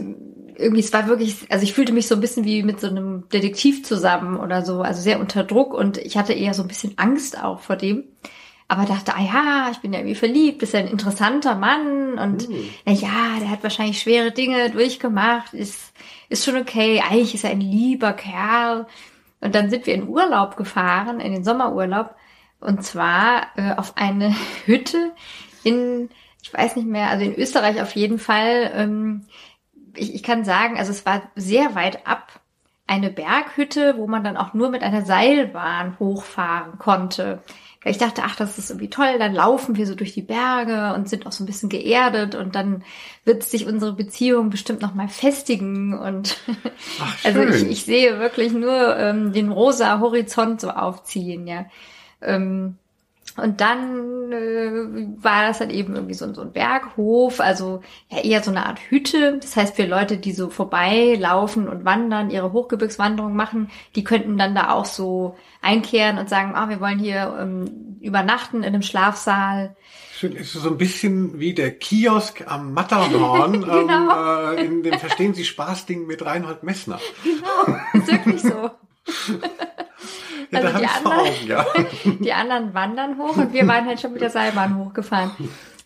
irgendwie es war wirklich also ich fühlte mich so ein bisschen wie mit so einem Detektiv zusammen oder so also sehr unter Druck. Und ich hatte eher so ein bisschen Angst auch vor dem. Aber dachte ah ja ich bin ja irgendwie verliebt ist ja ein interessanter Mann. Und mhm. na ja der hat wahrscheinlich schwere Dinge durchgemacht ist ist schon okay. Eigentlich ist er ein lieber Kerl. Und dann sind wir in Urlaub gefahren in den Sommerurlaub und zwar äh, auf eine Hütte in, ich weiß nicht mehr, also in Österreich auf jeden Fall. Ähm, ich, ich kann sagen, also es war sehr weit ab. Eine Berghütte, wo man dann auch nur mit einer Seilbahn hochfahren konnte. Ich dachte, ach, das ist irgendwie toll, dann laufen wir so durch die Berge und sind auch so ein bisschen geerdet und dann wird sich unsere Beziehung bestimmt noch mal festigen und ach, also ich, ich sehe wirklich nur ähm, den rosa Horizont so aufziehen, ja. Ähm, und dann äh, war das dann eben irgendwie so, so ein Berghof, also ja eher so eine Art Hütte. Das heißt, für Leute, die so vorbeilaufen und wandern, ihre Hochgebirgswanderung machen, die könnten dann da auch so einkehren und sagen, ah, wir wollen hier ähm, übernachten in einem Schlafsaal. Schön, ist so ein bisschen wie der Kiosk am Matterhorn genau. ähm, äh, in dem Verstehen Sie Spaß-Ding mit Reinhold Messner. Genau, ist wirklich so. Also die anderen, ja. die anderen wandern hoch und wir waren halt schon mit der Seilbahn hochgefahren.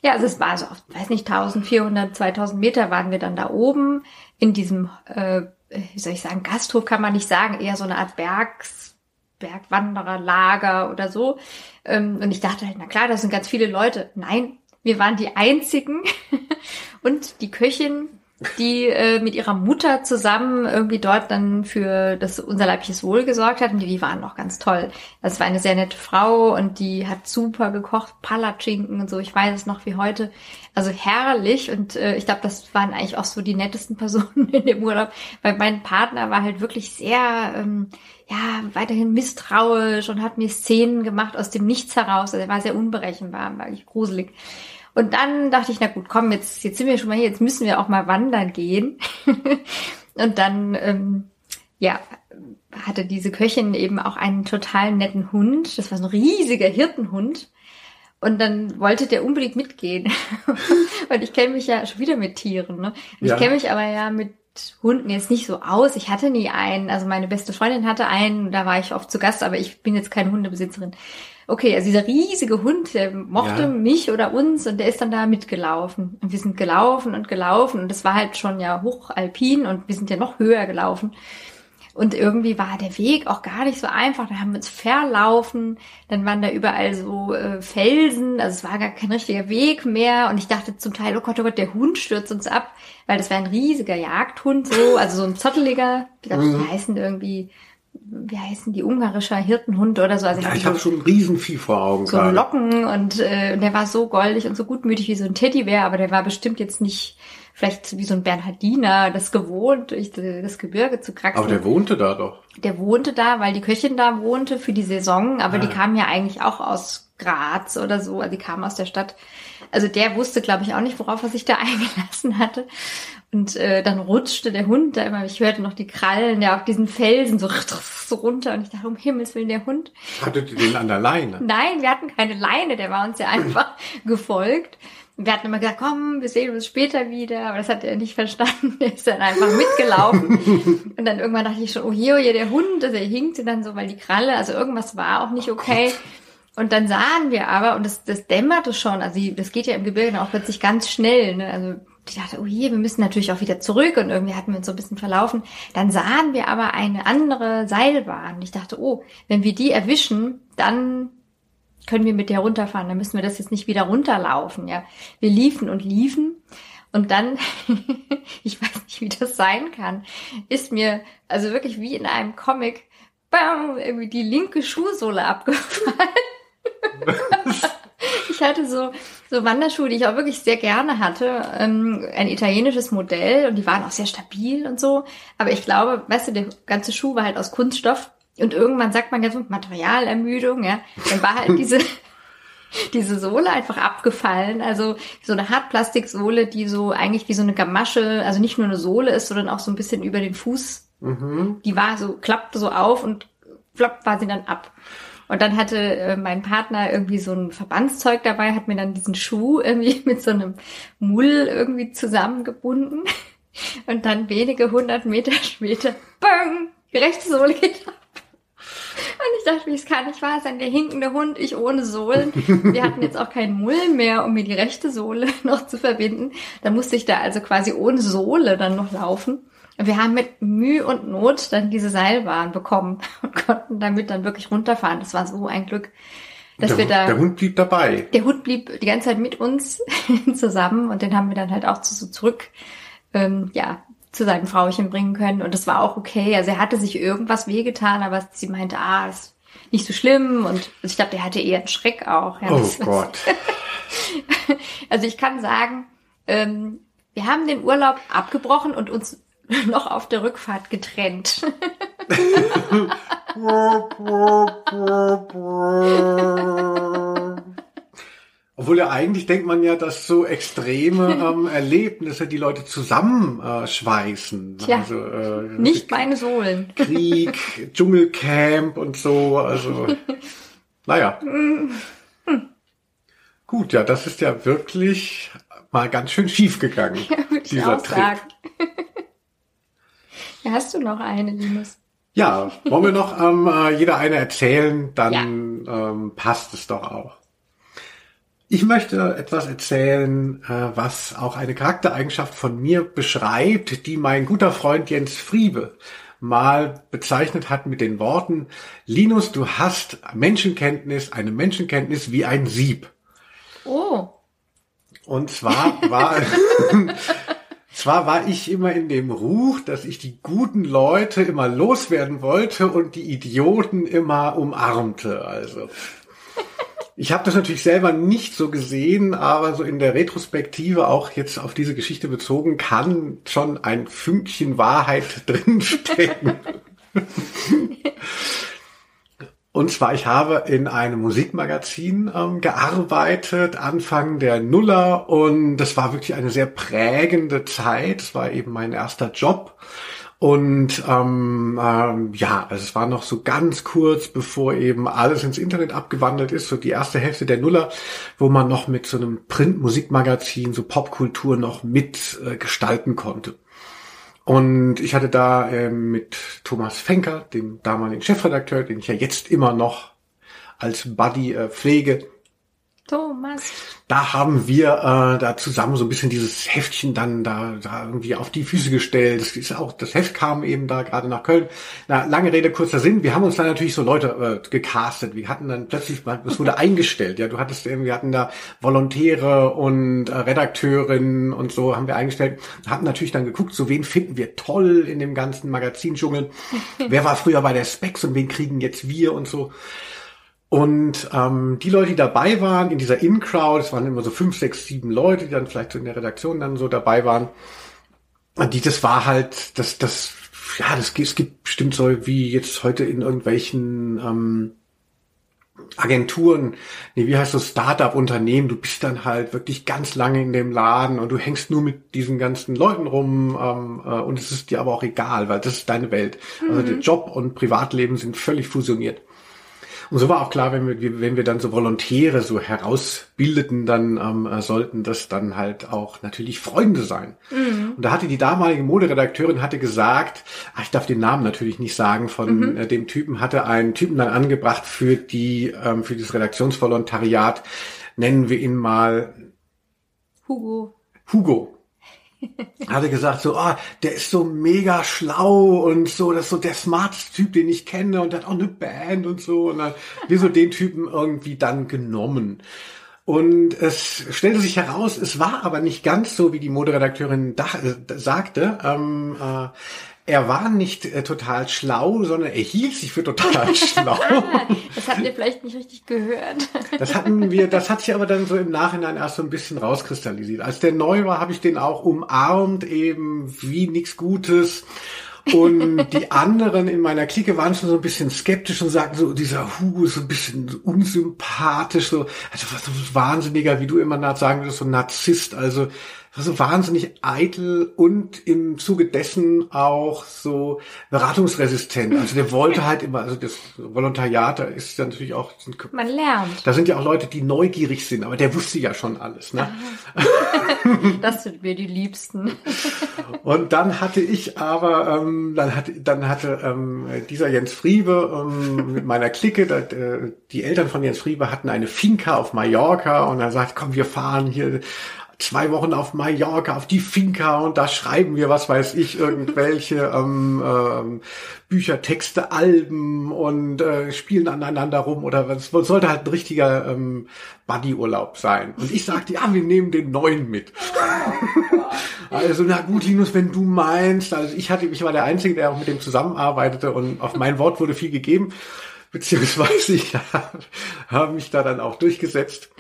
Ja, also es war so, weiß nicht, 1400, 2000 Meter waren wir dann da oben in diesem, äh, wie soll ich sagen, Gasthof kann man nicht sagen, eher so eine Art Bergs, Bergwandererlager oder so. Ähm, und ich dachte halt, na klar, das sind ganz viele Leute. Nein, wir waren die einzigen und die Köchin die äh, mit ihrer Mutter zusammen irgendwie dort dann für das unser leibliches Wohl gesorgt hat. Und die, waren auch ganz toll. Das war eine sehr nette Frau und die hat super gekocht, Palatschinken und so. Ich weiß es noch wie heute. Also herrlich. Und äh, ich glaube, das waren eigentlich auch so die nettesten Personen in dem Urlaub, weil mein Partner war halt wirklich sehr, ähm, ja, weiterhin misstrauisch und hat mir Szenen gemacht aus dem Nichts heraus. Also er war sehr unberechenbar, war ich gruselig. Und dann dachte ich, na gut, komm, jetzt, jetzt sind wir schon mal hier, jetzt müssen wir auch mal wandern gehen. und dann, ähm, ja, hatte diese Köchin eben auch einen total netten Hund. Das war so ein riesiger Hirtenhund. Und dann wollte der unbedingt mitgehen. und ich kenne mich ja schon wieder mit Tieren. Ne? Ja. Ich kenne mich aber ja mit Hunden jetzt nicht so aus. Ich hatte nie einen. Also meine beste Freundin hatte einen, da war ich oft zu Gast, aber ich bin jetzt keine Hundebesitzerin okay, also dieser riesige Hund, der mochte ja. mich oder uns und der ist dann da mitgelaufen. Und wir sind gelaufen und gelaufen und das war halt schon ja hochalpin und wir sind ja noch höher gelaufen. Und irgendwie war der Weg auch gar nicht so einfach. Da haben wir uns verlaufen. Dann waren da überall so äh, Felsen. Also es war gar kein richtiger Weg mehr. Und ich dachte zum Teil, oh Gott, oh Gott, der Hund stürzt uns ab. Weil das war ein riesiger Jagdhund, so, also so ein zotteliger. Ich glaube, mhm. die heißen irgendwie wie heißen die, ungarischer Hirtenhund oder so. Also ja, ich habe so ein Riesenvieh vor Augen. So gerade. Locken und äh, der war so goldig und so gutmütig wie so ein Teddybär, aber der war bestimmt jetzt nicht vielleicht wie so ein Bernhardiner, das gewohnt, durch das Gebirge zu kraxeln. Aber der wohnte da doch. Der wohnte da, weil die Köchin da wohnte für die Saison, aber ah. die kam ja eigentlich auch aus Graz oder so, also die kam aus der Stadt. Also der wusste, glaube ich, auch nicht, worauf er sich da eingelassen hatte. Und äh, dann rutschte der Hund da immer, ich hörte noch die Krallen, der auf diesen Felsen so, so runter und ich dachte, um Himmels Willen, der Hund. Hattet ihr den an der Leine? Nein, wir hatten keine Leine, der war uns ja einfach gefolgt. Wir hatten immer gesagt, komm, wir sehen uns später wieder, aber das hat er nicht verstanden. Der ist dann einfach mitgelaufen. und dann irgendwann dachte ich schon, oh je, oh je, der Hund, also er hinkte dann so, weil die Kralle, also irgendwas war auch nicht okay. Oh und dann sahen wir aber, und das, das dämmerte schon, also das geht ja im Gebirge dann auch plötzlich ganz schnell, ne? also ich dachte, oh je, wir müssen natürlich auch wieder zurück und irgendwie hatten wir uns so ein bisschen verlaufen. Dann sahen wir aber eine andere Seilbahn. Ich dachte, oh, wenn wir die erwischen, dann können wir mit der runterfahren. Dann müssen wir das jetzt nicht wieder runterlaufen, ja. Wir liefen und liefen und dann, ich weiß nicht, wie das sein kann, ist mir also wirklich wie in einem Comic, bam, irgendwie die linke Schuhsohle abgefallen. ich hatte so, so Wanderschuhe, die ich auch wirklich sehr gerne hatte. Ähm, ein italienisches Modell und die waren auch sehr stabil und so. Aber ich glaube, weißt du, der ganze Schuh war halt aus Kunststoff. Und irgendwann sagt man ja so Materialermüdung, ja. Dann war halt diese, diese Sohle einfach abgefallen. Also so eine Hartplastiksohle, die so eigentlich wie so eine Gamasche, also nicht nur eine Sohle ist, sondern auch so ein bisschen über den Fuß. Mhm. Die war so, klappte so auf und plopp war sie dann ab. Und dann hatte äh, mein Partner irgendwie so ein Verbandszeug dabei, hat mir dann diesen Schuh irgendwie mit so einem Mull irgendwie zusammengebunden. Und dann wenige hundert Meter später, bang, die rechte Sohle geht ab. Und ich dachte, wie es kann nicht wahr sein, der hinkende Hund, ich ohne Sohlen. Wir hatten jetzt auch keinen Mull mehr, um mir die rechte Sohle noch zu verbinden. Da musste ich da also quasi ohne Sohle dann noch laufen. Wir haben mit Mühe und Not dann diese Seilbahn bekommen und konnten damit dann wirklich runterfahren. Das war so ein Glück, dass der, wir da. Der Hund blieb dabei. Der Hund blieb die ganze Zeit mit uns zusammen und den haben wir dann halt auch so zurück, ähm, ja, zu seinem Frauchen bringen können. Und das war auch okay. Also er hatte sich irgendwas wehgetan, aber sie meinte, ah, ist nicht so schlimm. Und ich glaube, der hatte eher einen Schreck auch. Ja, oh Gott. also ich kann sagen, ähm, wir haben den Urlaub abgebrochen und uns noch auf der Rückfahrt getrennt. Obwohl ja eigentlich denkt man ja, dass so extreme ähm, Erlebnisse die Leute zusammenschweißen. Äh, Tja, also, äh, nicht meine Sohlen. Krieg, Dschungelcamp und so. Also naja. Gut, ja, das ist ja wirklich mal ganz schön schief gegangen. Ja, dieser Trip. Sagen. Ja, hast du noch eine, Linus? Ja, wollen wir noch ähm, äh, jeder eine erzählen, dann ja. ähm, passt es doch auch. Ich möchte etwas erzählen, äh, was auch eine Charaktereigenschaft von mir beschreibt, die mein guter Freund Jens Friebe mal bezeichnet hat mit den Worten, Linus, du hast Menschenkenntnis, eine Menschenkenntnis wie ein Sieb. Oh. Und zwar war, Zwar war ich immer in dem Ruch, dass ich die guten Leute immer loswerden wollte und die Idioten immer umarmte. Also ich habe das natürlich selber nicht so gesehen, aber so in der Retrospektive auch jetzt auf diese Geschichte bezogen, kann schon ein Fünkchen Wahrheit drinstecken. Und zwar, ich habe in einem Musikmagazin ähm, gearbeitet, Anfang der Nuller, und das war wirklich eine sehr prägende Zeit. Es war eben mein erster Job. Und ähm, ähm, ja, also es war noch so ganz kurz, bevor eben alles ins Internet abgewandelt ist, so die erste Hälfte der Nuller, wo man noch mit so einem Print-Musikmagazin, so Popkultur noch mit äh, gestalten konnte. Und ich hatte da äh, mit Thomas Fenker, dem damaligen Chefredakteur, den ich ja jetzt immer noch als Buddy äh, pflege, Thomas. Da haben wir äh, da zusammen so ein bisschen dieses Heftchen dann da, da irgendwie auf die Füße gestellt. Das ist auch, das Heft kam eben da gerade nach Köln. Na, lange Rede, kurzer Sinn. Wir haben uns dann natürlich so Leute äh, gecastet. Wir hatten dann plötzlich, es wurde eingestellt. Ja, du hattest, wir hatten da Volontäre und äh, Redakteurinnen und so haben wir eingestellt. Hatten natürlich dann geguckt, so wen finden wir toll in dem ganzen Magazinsdschungel. Wer war früher bei der Specs und wen kriegen jetzt wir und so. Und ähm, die Leute, die dabei waren in dieser In-Crowd, es waren immer so fünf, sechs, sieben Leute, die dann vielleicht so in der Redaktion dann so dabei waren. Die, das war halt, das, das, ja, das es gibt bestimmt so wie jetzt heute in irgendwelchen ähm, Agenturen, nee, wie heißt das, Startup-Unternehmen, du bist dann halt wirklich ganz lange in dem Laden und du hängst nur mit diesen ganzen Leuten rum ähm, äh, und es ist dir aber auch egal, weil das ist deine Welt. Mhm. Also der Job und Privatleben sind völlig fusioniert. Und so war auch klar, wenn wir, wenn wir dann so Volontäre so herausbildeten, dann ähm, äh, sollten das dann halt auch natürlich Freunde sein. Mhm. Und da hatte die damalige Moderedakteurin hatte gesagt, ach, ich darf den Namen natürlich nicht sagen von mhm. äh, dem Typen, hatte einen Typen dann angebracht für die, ähm, für das Redaktionsvolontariat, nennen wir ihn mal Hugo. Hugo hatte gesagt so, ah, der ist so mega schlau und so, das ist so der smarteste Typ, den ich kenne und der hat auch eine Band und so und dann wir so den Typen irgendwie dann genommen. Und es stellte sich heraus, es war aber nicht ganz so, wie die Moderedakteurin äh, sagte. Ähm, äh, er war nicht äh, total schlau, sondern er hielt sich für total schlau. das habt ihr vielleicht nicht richtig gehört. das hatten wir, das hat sich aber dann so im Nachhinein erst so ein bisschen rauskristallisiert. Als der neu war, habe ich den auch umarmt, eben wie nichts Gutes. Und die anderen in meiner Clique waren schon so ein bisschen skeptisch und sagten so, dieser Hugo ist so ein bisschen unsympathisch, so, also was so wahnsinniger, wie du immer sagen würdest, so Narzisst, also so wahnsinnig eitel und im Zuge dessen auch so beratungsresistent. Also der wollte halt immer, also das Volontariat, da ist ja natürlich auch. Man lernt. Da sind ja auch Leute, die neugierig sind, aber der wusste ja schon alles. Ne? das sind mir die Liebsten. Und dann hatte ich aber, ähm, dann hatte, dann hatte ähm, dieser Jens Friebe ähm, mit meiner Clique, da, äh, die Eltern von Jens Friebe hatten eine Finca auf Mallorca und er sagt, komm, wir fahren hier zwei Wochen auf Mallorca, auf die Finca und da schreiben wir, was weiß ich, irgendwelche ähm, ähm, Bücher, Texte, Alben und äh, spielen aneinander rum oder was sollte halt ein richtiger ähm, Buddy-Urlaub sein. Und ich sagte, ja, wir nehmen den neuen mit. also, na gut, Linus, wenn du meinst, also ich hatte, ich war der Einzige, der auch mit dem zusammenarbeitete und auf mein Wort wurde viel gegeben, beziehungsweise ich habe mich da dann auch durchgesetzt.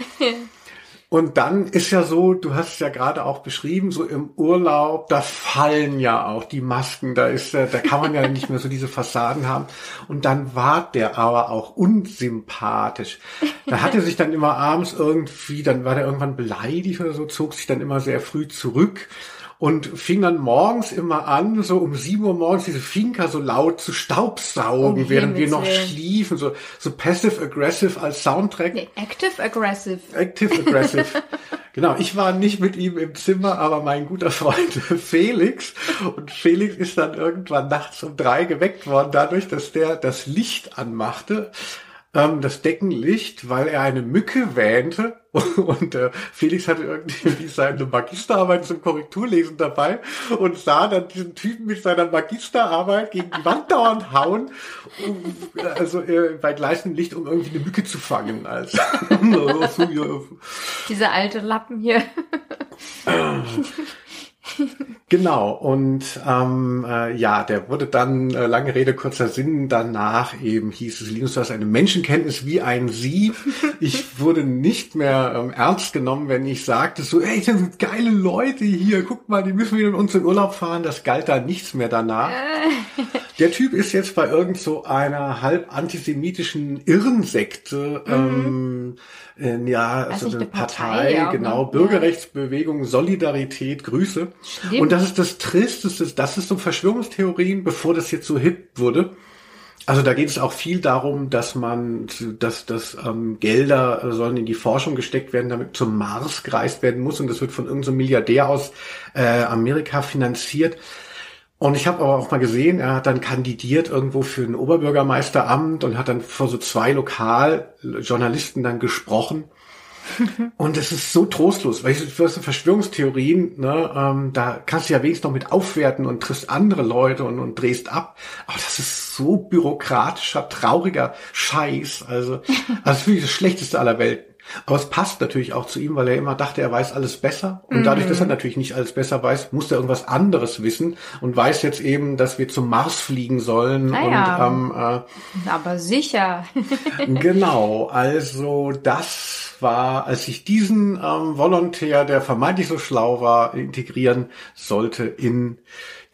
Und dann ist ja so, du hast es ja gerade auch beschrieben, so im Urlaub, da fallen ja auch die Masken, da ist, da kann man ja nicht mehr so diese Fassaden haben. Und dann war der aber auch unsympathisch. Da hat er sich dann immer abends irgendwie, dann war der irgendwann beleidigt oder so, zog sich dann immer sehr früh zurück und fing dann morgens immer an, so um sieben Uhr morgens diese Finca so laut zu staubsaugen, oh, während wir noch schliefen, so, so passive-aggressive als Soundtrack. Nee, active-aggressive. Active-aggressive. genau, ich war nicht mit ihm im Zimmer, aber mein guter Freund Felix. Und Felix ist dann irgendwann nachts um drei geweckt worden, dadurch, dass der das Licht anmachte ähm, das Deckenlicht, weil er eine Mücke wähnte. Und äh, Felix hatte irgendwie seine Magisterarbeit zum Korrekturlesen dabei und sah dann diesen Typen mit seiner Magisterarbeit gegen die Wand dauernd hauen, um, also äh, bei gleichem Licht, um irgendwie eine Mücke zu fangen. Also, Diese alte Lappen hier. Genau, und ähm, äh, ja, der wurde dann, äh, lange Rede, kurzer Sinn, danach eben hieß es, Linus, du hast eine Menschenkenntnis wie ein Sie. Ich wurde nicht mehr ähm, ernst genommen, wenn ich sagte so, ey, das sind geile Leute hier, guck mal, die müssen wieder mit uns in Urlaub fahren. Das galt da nichts mehr danach. Der Typ ist jetzt bei irgend so einer halb antisemitischen Irrensekte, ähm, äh, ja, so nicht, eine Partei, Partei auch, genau, ne? Bürgerrechtsbewegung, Solidarität, Grüße. Stimmt. Und das ist das Tristeste, das ist so Verschwörungstheorien, bevor das jetzt so hip wurde. Also da geht es auch viel darum, dass man, dass, dass ähm, Gelder äh, sollen in die Forschung gesteckt werden, damit zum Mars gereist werden muss und das wird von irgendeinem Milliardär aus äh, Amerika finanziert. Und ich habe aber auch mal gesehen, er hat dann kandidiert irgendwo für ein Oberbürgermeisteramt und hat dann vor so zwei Lokaljournalisten dann gesprochen. Und es ist so trostlos, weil du, Verschwörungstheorien, ne, ähm, da kannst du ja wenigstens noch mit aufwerten und triffst andere Leute und, und drehst ab. Aber das ist so bürokratischer, trauriger Scheiß. Also, also das ist wirklich das Schlechteste aller Welten. Aber es passt natürlich auch zu ihm, weil er immer dachte, er weiß alles besser. Und dadurch, dass er natürlich nicht alles besser weiß, muss er irgendwas anderes wissen und weiß jetzt eben, dass wir zum Mars fliegen sollen. Naja. Und ähm, äh, Aber sicher. Genau, also das war, als ich diesen ähm, Volontär, der vermeintlich so schlau war, integrieren sollte in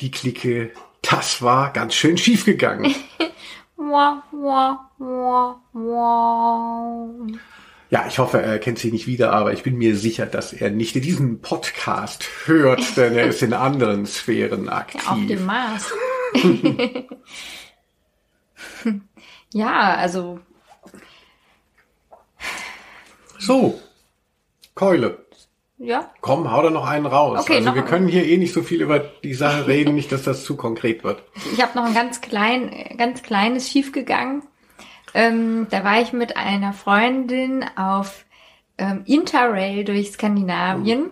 die Clique, das war ganz schön schief gegangen. Wah, wah, wah, wah. Ja, ich hoffe, er kennt sie nicht wieder, aber ich bin mir sicher, dass er nicht diesen Podcast hört, denn er ist in anderen Sphären aktiv. Auf dem Mars. ja, also So, Keule. ja, Komm, hau da noch einen raus. Okay, also wir können hier eh nicht so viel über die Sache reden, nicht, dass das zu konkret wird. ich habe noch ein ganz klein, ganz kleines schiefgegangen. Ähm, da war ich mit einer Freundin auf ähm, Interrail durch Skandinavien,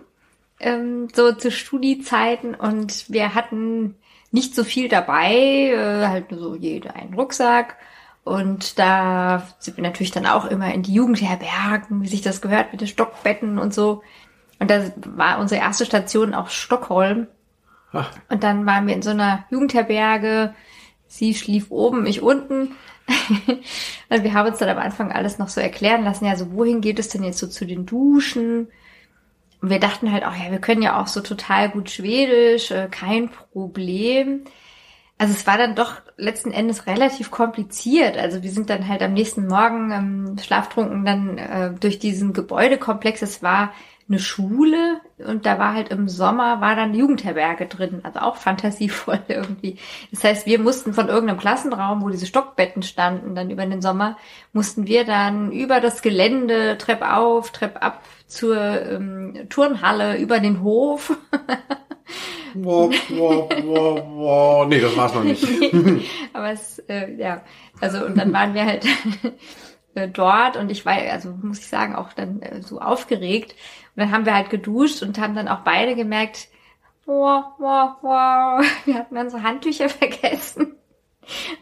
ähm, so zu Studiezeiten und wir hatten nicht so viel dabei, äh, halt nur so jeder einen Rucksack. Und da sind wir natürlich dann auch immer in die Jugendherbergen, wie sich das gehört, mit den Stockbetten und so. Und da war unsere erste Station auch Stockholm. Ach, Und dann waren wir in so einer Jugendherberge. Sie schlief oben, ich unten. Und wir haben uns dann am Anfang alles noch so erklären lassen, ja, so wohin geht es denn jetzt so zu den Duschen? Und wir dachten halt auch, ja, wir können ja auch so total gut Schwedisch, äh, kein Problem. Also es war dann doch letzten Endes relativ kompliziert. Also wir sind dann halt am nächsten Morgen ähm, schlaftrunken dann äh, durch diesen Gebäudekomplex. Es war eine Schule und da war halt im Sommer war dann Jugendherberge drin, also auch fantasievoll irgendwie. Das heißt, wir mussten von irgendeinem Klassenraum, wo diese Stockbetten standen, dann über den Sommer, mussten wir dann über das Gelände, Trepp auf, Trepp ab zur ähm, Turnhalle, über den Hof. wow, wow, wow, wow. Nee, das war's noch nicht. Aber es, äh, ja, also und dann waren wir halt dort und ich war, also muss ich sagen, auch dann äh, so aufgeregt. Und dann haben wir halt geduscht und haben dann auch beide gemerkt, wow, wow, wow, wir hatten unsere Handtücher vergessen.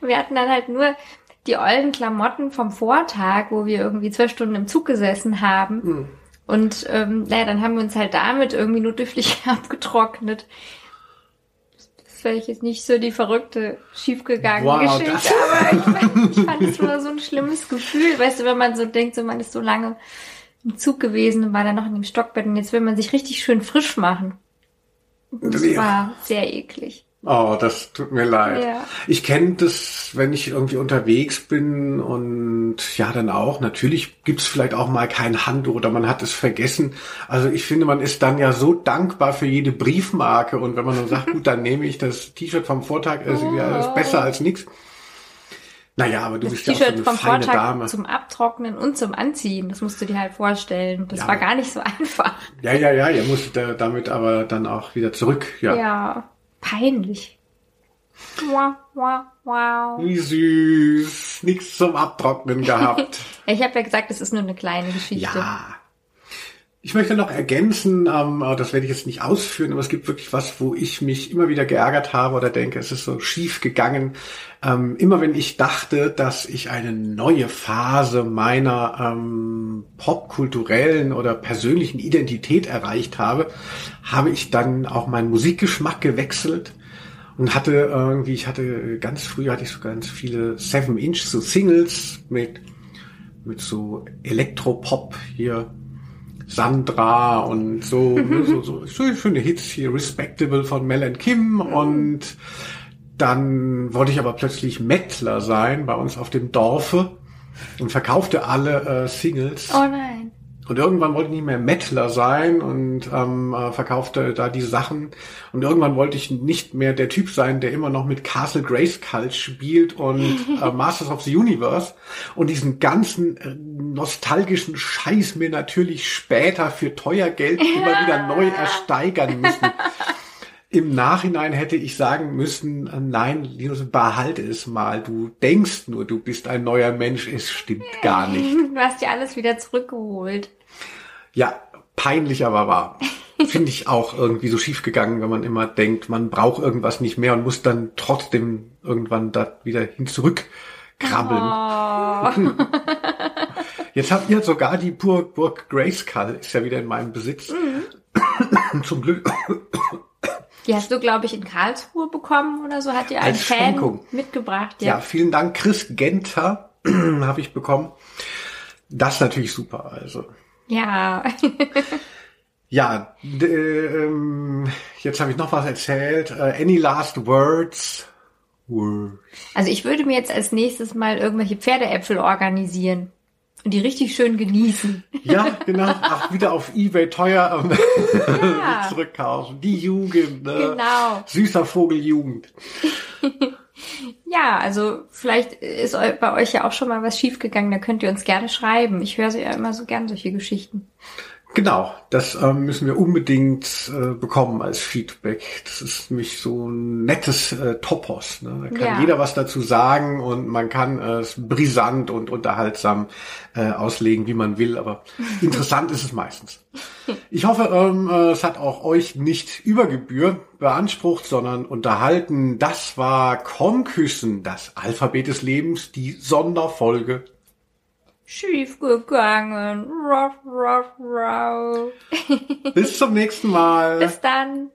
Wir hatten dann halt nur die ollen Klamotten vom Vortag, wo wir irgendwie zwölf Stunden im Zug gesessen haben. Hm. Und ähm, naja, dann haben wir uns halt damit irgendwie nur düftig abgetrocknet. Das ist vielleicht jetzt nicht so die verrückte, schiefgegangene Wow, Geschichte, aber ich fand, ich fand es nur so ein schlimmes Gefühl. Weißt du, wenn man so denkt, so man ist so lange im Zug gewesen und war dann noch in dem Stockbett und jetzt will man sich richtig schön frisch machen. Das Ja. war sehr eklig. Oh, das tut mir leid. Ja. Ich kenne das, wenn ich irgendwie unterwegs bin und ja, dann auch. Natürlich gibt's vielleicht auch mal kein Handtuch oder man hat es vergessen. Also ich finde, man ist dann ja so dankbar für jede Briefmarke und wenn man dann sagt, gut, dann nehme ich das T-Shirt vom Vortag, ist, ja, ist besser als nichts. Naja, aber du Das bist ja auch so eine vom feine Vortag Dame. zum Abtrocknen und zum Anziehen, das musst du dir halt vorstellen. Das Ja. war gar nicht so einfach. Ja, ja, ja, ihr musstet da- damit aber dann auch wieder zurück. Ja. Ja, peinlich. Wow, wow, wow. Wie süß. Nichts zum Abtrocknen gehabt. Ich habe ja gesagt, es ist nur eine kleine Geschichte. Ja. Ich möchte noch ergänzen, ähm, das werde ich jetzt nicht ausführen, aber es gibt wirklich was, wo ich mich immer wieder geärgert habe oder denke, es ist so schief gegangen. Ähm, immer wenn ich dachte, dass ich eine neue Phase meiner ähm, popkulturellen oder persönlichen Identität erreicht habe, habe ich dann auch meinen Musikgeschmack gewechselt und hatte irgendwie, ich hatte ganz früh hatte ich so ganz viele Seven Inch so Singles mit mit so Elektropop hier Sandra und so, ne, so, so, so schöne Hits hier, Respectable von Mel and Kim und dann wollte ich aber plötzlich Mettler sein bei uns auf dem Dorfe und verkaufte alle äh, Singles. Oh nein. Und irgendwann wollte ich nicht mehr Mettler sein und ähm, äh, verkaufte da die Sachen. Und irgendwann wollte ich nicht mehr der Typ sein, der immer noch mit Castle Grayskull spielt und äh, Masters of the Universe und diesen ganzen äh, nostalgischen Scheiß mir natürlich später für teuer Geld immer wieder neu ersteigern müssen. Im Nachhinein hätte ich sagen müssen, nein, Linus, behalte es mal. Du denkst nur, du bist ein neuer Mensch. Es stimmt gar nicht. Du hast dir alles wieder zurückgeholt. Ja, peinlich aber wahr. Finde ich auch irgendwie so schief gegangen, wenn man immer denkt, man braucht irgendwas nicht mehr und muss dann trotzdem irgendwann da wieder hin zurückkrabbeln. Oh. Jetzt habt ihr sogar die Burg, Burg Grayskull, ist ja wieder in meinem Besitz. Mhm. Zum Glück. Die hast du, glaube ich, in Karlsruhe bekommen oder so, hat dir ein Fan Schenkung. mitgebracht. Ja. ja, vielen Dank. Chris Genter habe ich bekommen. Das ist natürlich super, also. Ja. ja, ähm, jetzt habe ich noch was erzählt. Uh, any last words? words? Also ich würde mir jetzt als nächstes mal irgendwelche Pferdeäpfel organisieren. Und die richtig schön genießen. Ja, genau. Ach, wieder auf Ebay teuer ja. zurückkaufen. Die Jugend. Ne? Genau. Süßer Vogeljugend. ja, also vielleicht ist bei euch ja auch schon mal was schiefgegangen. Da könnt ihr uns gerne schreiben. Ich höre ja immer so gern solche Geschichten. Genau, das ähm, müssen wir unbedingt äh, bekommen als Feedback. Das ist nämlich so ein nettes äh, Topos. Ne? Da kann ja. jeder was dazu sagen und man kann es brisant und unterhaltsam äh, auslegen, wie man will, aber interessant ist es meistens. Ich hoffe, ähm, äh, es hat auch euch nicht über Gebühr beansprucht, sondern unterhalten. Das war Komküssen, das Alphabet des Lebens, die Sonderfolge schiefgegangen. Ruff, ruff, ruff. Bis zum nächsten Mal. Bis dann.